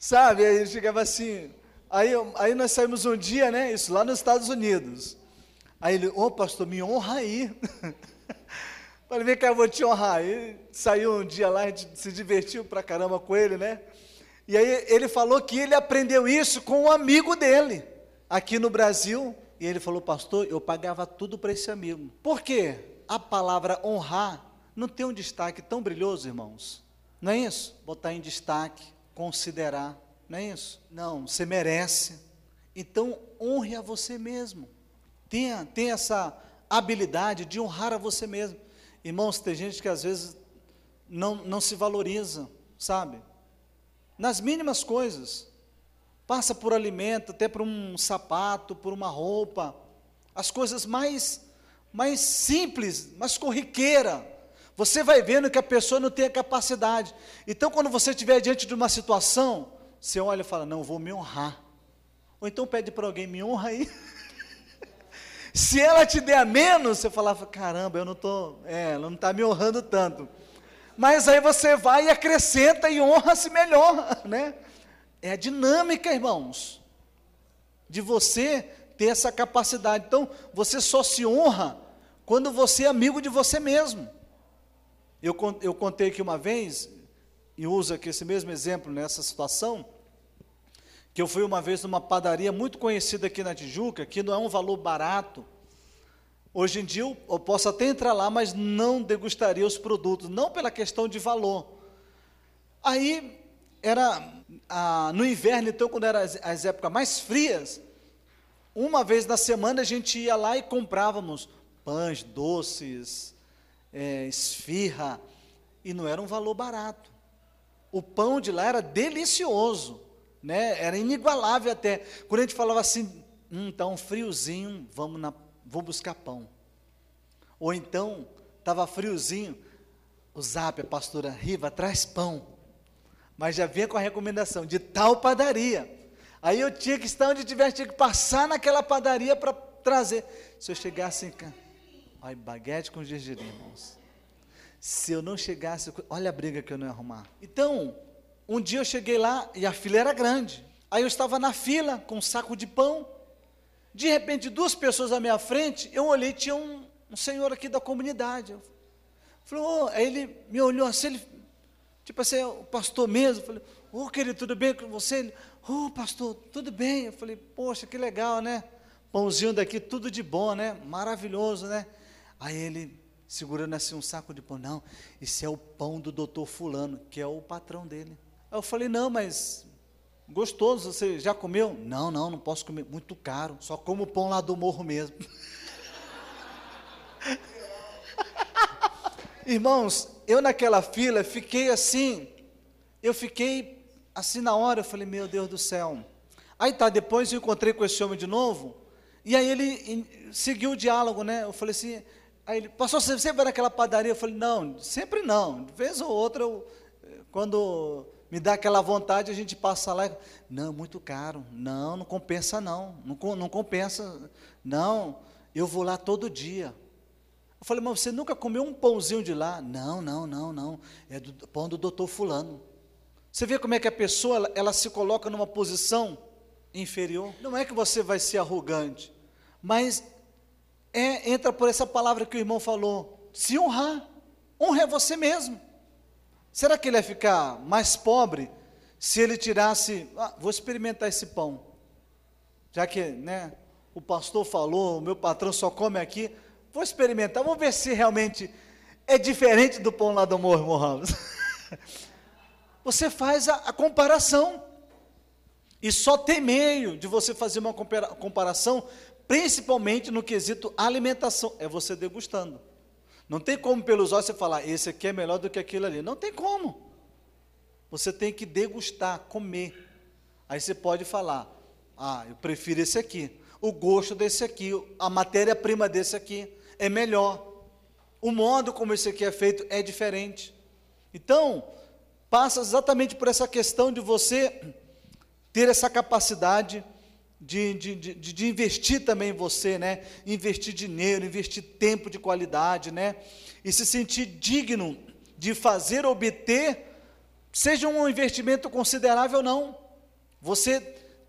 Sabe, aí ele chegava assim, aí, aí nós saímos um dia, né, isso lá nos Estados Unidos. Aí ele, ô oh, pastor, me honra aí. Falei, vem cá, eu vou te honrar. Aí saiu um dia lá, a gente se divertiu pra caramba com ele, né? E aí ele falou que ele aprendeu isso com um amigo dele, aqui no Brasil. E ele falou, pastor, eu pagava tudo para esse amigo. Por quê? A palavra honrar não tem um destaque tão brilhoso, irmãos. Não é isso? Botar em destaque, considerar. Não é isso? Não, você merece. Então, honre a você mesmo. Tenha, tenha essa habilidade de honrar a você mesmo. Irmãos, tem gente que às vezes não, não se valoriza, sabe? nas mínimas coisas. Passa por alimento, até por um sapato, por uma roupa, as coisas mais mais simples, mais corriqueira. Você vai vendo que a pessoa não tem a capacidade. Então, quando você estiver diante de uma situação, você olha e fala: Não, vou me honrar. Ou então pede para alguém: Me honra aí. Se ela te der a menos, você falava: Caramba, eu não estou, é, ela não está me honrando tanto. Mas aí você vai e acrescenta e honra-se melhor, né? É a dinâmica, irmãos, de você ter essa capacidade. Então, você só se honra quando você é amigo de você mesmo. Eu, eu contei aqui uma vez, e uso aqui esse mesmo exemplo nessa situação, que eu fui uma vez numa padaria muito conhecida aqui na Tijuca, que não é um valor barato. Hoje em dia eu, eu posso até entrar lá, mas não degustaria os produtos, não pela questão de valor. Aí era no inverno, então, quando eram as, as épocas mais frias, uma vez na semana a gente ia lá e comprávamos pães, doces, é, esfirra, e não era um valor barato. O pão de lá era delicioso, né? era inigualável até. Quando a gente falava assim, hum, está um friozinho, vamos na, vou buscar pão. Ou então, estava friozinho, o zap, a pastora Riva, traz pão. Mas já vinha com a recomendação de tal padaria. Aí eu tinha que estar onde tivesse, tinha que passar naquela padaria para trazer. Se eu chegasse em casa, olha, baguete com gergelim, irmãos. Se eu não chegasse, olha a briga que eu não ia arrumar. Então, um dia eu cheguei lá e a fila era grande. Aí eu estava na fila com um saco de pão. De repente, duas pessoas à minha frente, eu olhei, tinha um, um senhor aqui da comunidade. Eu falei, oh, aí ele me olhou assim, ele, tipo assim, o pastor mesmo. Eu falei, ô oh, querido, tudo bem com você? Ele, ô oh, pastor, tudo bem. Eu falei, poxa, que legal, né? Pãozinho daqui, tudo de bom, né? Maravilhoso, né? Aí ele, segurando assim um saco de pão. Não, esse é o pão do doutor Fulano, que é o patrão dele. Aí eu falei, não, mas gostoso, você já comeu? Não, não, não posso comer, muito caro, só como o pão lá do morro mesmo. Irmãos, eu naquela fila fiquei assim, eu fiquei assim na hora, eu falei, meu Deus do céu. Aí tá, depois eu encontrei com esse homem de novo, e aí ele seguiu o diálogo, né? Eu falei assim, Aí ele, pastor, você sempre vai naquela padaria? Eu falei, não, sempre não. De vez ou outra, eu, quando me dá aquela vontade, a gente passa lá não, muito caro. Não, não compensa não. Não, não compensa. Não, eu vou lá todo dia. Eu falei, mas você nunca comeu um pãozinho de lá? Não, não, não, não. É do pão do doutor fulano. Você vê como é que a pessoa, ela, ela se coloca numa posição inferior? Não é que você vai ser arrogante, mas é, entra por essa palavra que o irmão falou: se honrar. Honre você mesmo. Será que ele ia ficar mais pobre se ele tirasse, ah, vou experimentar esse pão? Já que, né, o pastor falou, o meu patrão só come aqui, vou experimentar, vou ver se realmente é diferente do pão lá do Morro, irmão Ramos. Você faz a, a comparação. E só tem meio de você fazer uma comparação principalmente no quesito alimentação, é você degustando. Não tem como pelos olhos você falar, esse aqui é melhor do que aquele ali. Não tem como. Você tem que degustar, comer. Aí você pode falar, ah, eu prefiro esse aqui. O gosto desse aqui, a matéria-prima desse aqui é melhor. O modo como esse aqui é feito é diferente. Então, passa exatamente por essa questão de você ter essa capacidade de, de, de, de, investir também em você, né? Investir dinheiro, investir tempo de qualidade, né? E se sentir digno de fazer, obter, seja um investimento considerável ou não. Você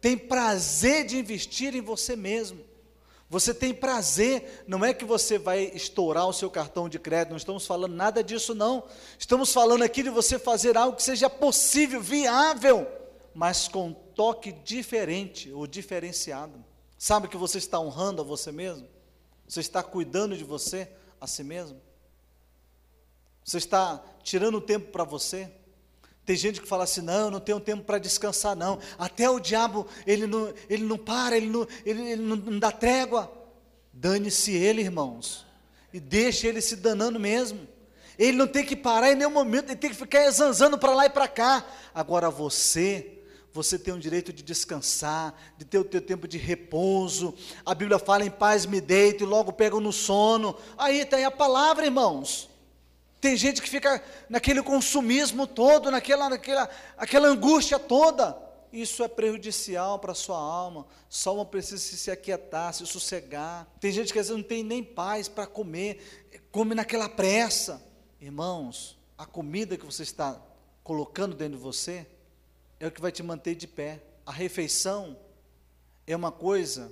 tem prazer de investir em você mesmo. Você tem prazer, não é que você vai estourar o seu cartão de crédito, não estamos falando nada disso, não. Estamos falando aqui de você fazer algo que seja possível, viável, mas com toque diferente ou diferenciado. Sabe que você está honrando a você mesmo? Você está cuidando de você a si mesmo? Você está tirando tempo para você? Tem gente que fala assim: não, eu não tenho tempo para descansar, não. Até o diabo, ele não, ele não para, ele não, ele, ele não, dá trégua. Dane-se ele, irmãos. E deixe ele se danando mesmo. Ele não tem que parar em nenhum momento, ele tem que ficar exanzando para lá e para cá. Agora você você tem o direito de descansar, de ter o teu tempo de repouso. A Bíblia fala em paz me deito e logo pego no sono. Aí tem a palavra, irmãos. Tem gente que fica naquele consumismo todo, naquela, naquela aquela angústia toda. Isso é prejudicial para a sua alma. Sua alma precisa se aquietar, se sossegar. Tem gente que às vezes não tem nem paz para comer, come naquela pressa. Irmãos, a comida que você está colocando dentro de você é o que vai te manter de pé. A refeição é uma coisa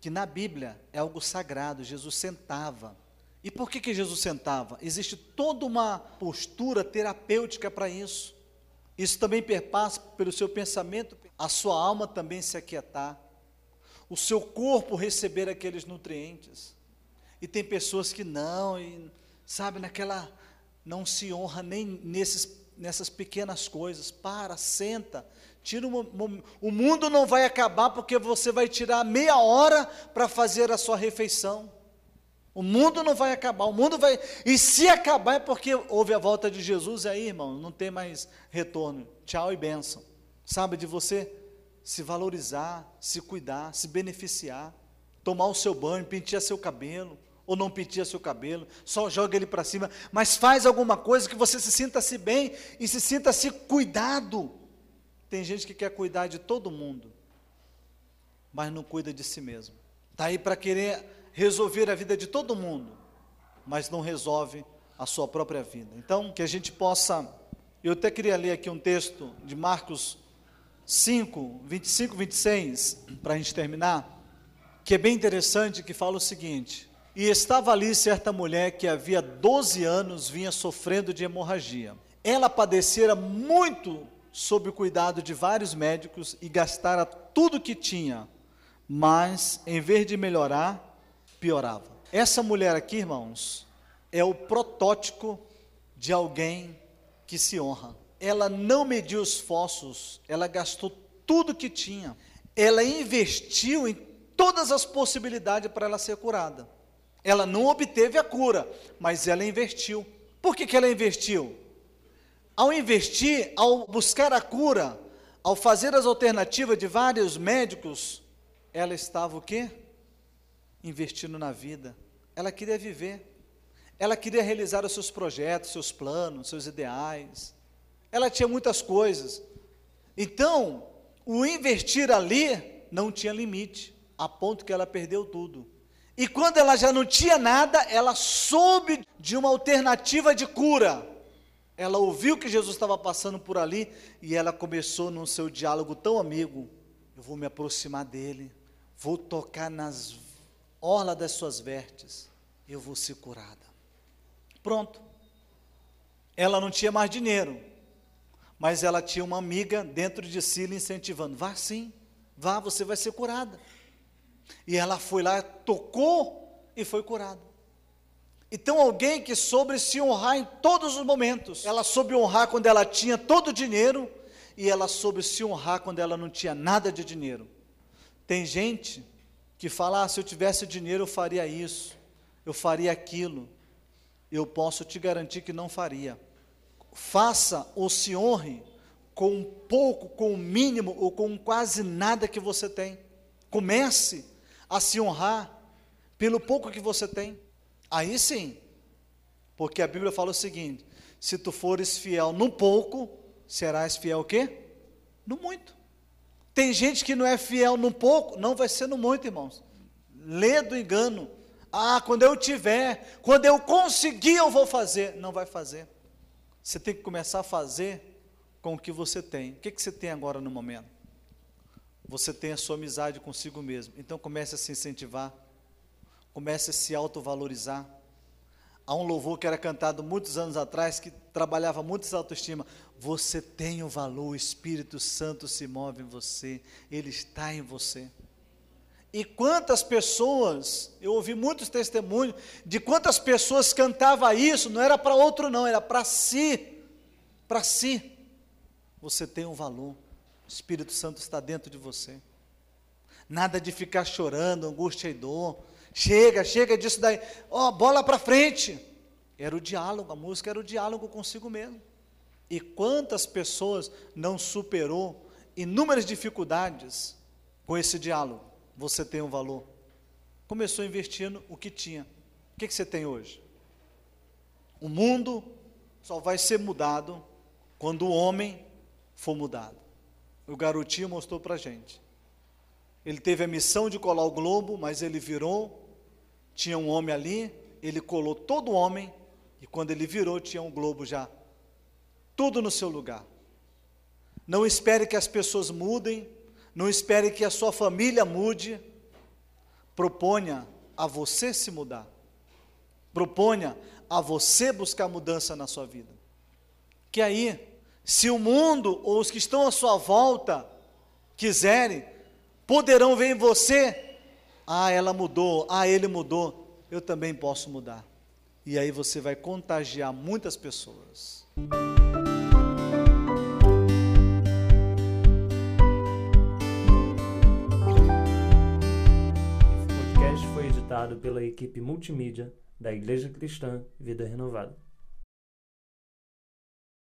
que na Bíblia é algo sagrado. Jesus sentava. E por que, que Jesus sentava? Existe toda uma postura terapêutica para isso. Isso também perpassa pelo seu pensamento, a sua alma também se aquietar, o seu corpo receber aqueles nutrientes. E tem pessoas que não, e, sabe, naquela não se honra nem nesses, nessas pequenas coisas. Para, senta, tira uma, o mundo não vai acabar porque você vai tirar meia hora para fazer a sua refeição. O mundo não vai acabar, o mundo vai. E se acabar é porque houve a volta de Jesus, aí, irmão, não tem mais retorno. Tchau e bênção. Sabe, de você se valorizar, se cuidar, se beneficiar, tomar o seu banho, pentear seu cabelo, ou não pentear seu cabelo, só joga ele para cima, mas faz alguma coisa que você se sinta-se bem e se sinta-se cuidado. Tem gente que quer cuidar de todo mundo, mas não cuida de si mesmo. Está aí para querer resolver a vida de todo mundo, mas não resolve a sua própria vida. Então, que a gente possa. Eu até queria ler aqui um texto de Marcos 5, 25, 26, para a gente terminar, que é bem interessante, que fala o seguinte: E estava ali certa mulher que havia 12 anos vinha sofrendo de hemorragia. Ela padecera muito sob o cuidado de vários médicos e gastara tudo que tinha, mas em vez de melhorar, piorava. Essa mulher aqui, irmãos, é o protótipo de alguém que se honra. Ela não mediu esforços, ela gastou tudo que tinha. Ela investiu em todas as possibilidades para ela ser curada. Ela não obteve a cura, mas ela investiu. Por que, que ela investiu? Ao investir, ao buscar a cura, ao fazer as alternativas de vários médicos, ela estava o quê? investindo na vida. Ela queria viver. Ela queria realizar os seus projetos, seus planos, seus ideais. Ela tinha muitas coisas. Então, o investir ali não tinha limite, a ponto que ela perdeu tudo. E quando ela já não tinha nada, ela soube de uma alternativa de cura. Ela ouviu que Jesus estava passando por ali e ela começou no seu diálogo tão amigo: eu vou me aproximar dele, vou tocar nas orla das suas vertes, eu vou ser curada. Pronto. Ela não tinha mais dinheiro, mas ela tinha uma amiga dentro de si lhe incentivando: vá sim, vá, você vai ser curada. E ela foi lá, tocou e foi curada. Então, alguém que soube se honrar em todos os momentos. Ela soube honrar quando ela tinha todo o dinheiro, e ela soube se honrar quando ela não tinha nada de dinheiro. Tem gente que fala: ah, se eu tivesse dinheiro eu faria isso, eu faria aquilo. Eu posso te garantir que não faria. Faça ou se honre com um pouco, com o mínimo ou com quase nada que você tem. Comece a se honrar pelo pouco que você tem. Aí sim, porque a Bíblia fala o seguinte: se tu fores fiel no pouco, serás fiel o quê? No muito. Tem gente que não é fiel no pouco, não vai ser no muito, irmãos. Lê do engano. Ah, quando eu tiver, quando eu conseguir, eu vou fazer. Não vai fazer. Você tem que começar a fazer com o que você tem. O que, que você tem agora no momento? Você tem a sua amizade consigo mesmo. Então comece a se incentivar. Comece a se autovalorizar. Há um louvor que era cantado muitos anos atrás que trabalhava muito essa autoestima. Você tem o valor, o Espírito Santo se move em você, ele está em você. E quantas pessoas, eu ouvi muitos testemunhos de quantas pessoas cantava isso, não era para outro não, era para si. Para si. Você tem um valor. O Espírito Santo está dentro de você. Nada de ficar chorando, angústia e dor. Chega, chega disso daí. Ó, oh, bola para frente. Era o diálogo, a música era o diálogo consigo mesmo. E quantas pessoas não superou inúmeras dificuldades com esse diálogo? Você tem um valor. Começou investindo o que tinha. O que, que você tem hoje? O mundo só vai ser mudado quando o homem for mudado. O garotinho mostrou para gente. Ele teve a missão de colar o globo, mas ele virou, tinha um homem ali, ele colou todo o homem, e quando ele virou, tinha um globo já, tudo no seu lugar. Não espere que as pessoas mudem, não espere que a sua família mude. Proponha a você se mudar. Proponha a você buscar mudança na sua vida. Que aí, se o mundo ou os que estão à sua volta quiserem, poderão ver em você: ah, ela mudou, ah, ele mudou, eu também posso mudar. E aí você vai contagiar muitas pessoas. pela equipe multimídia da Igreja Cristã Vida Renovada.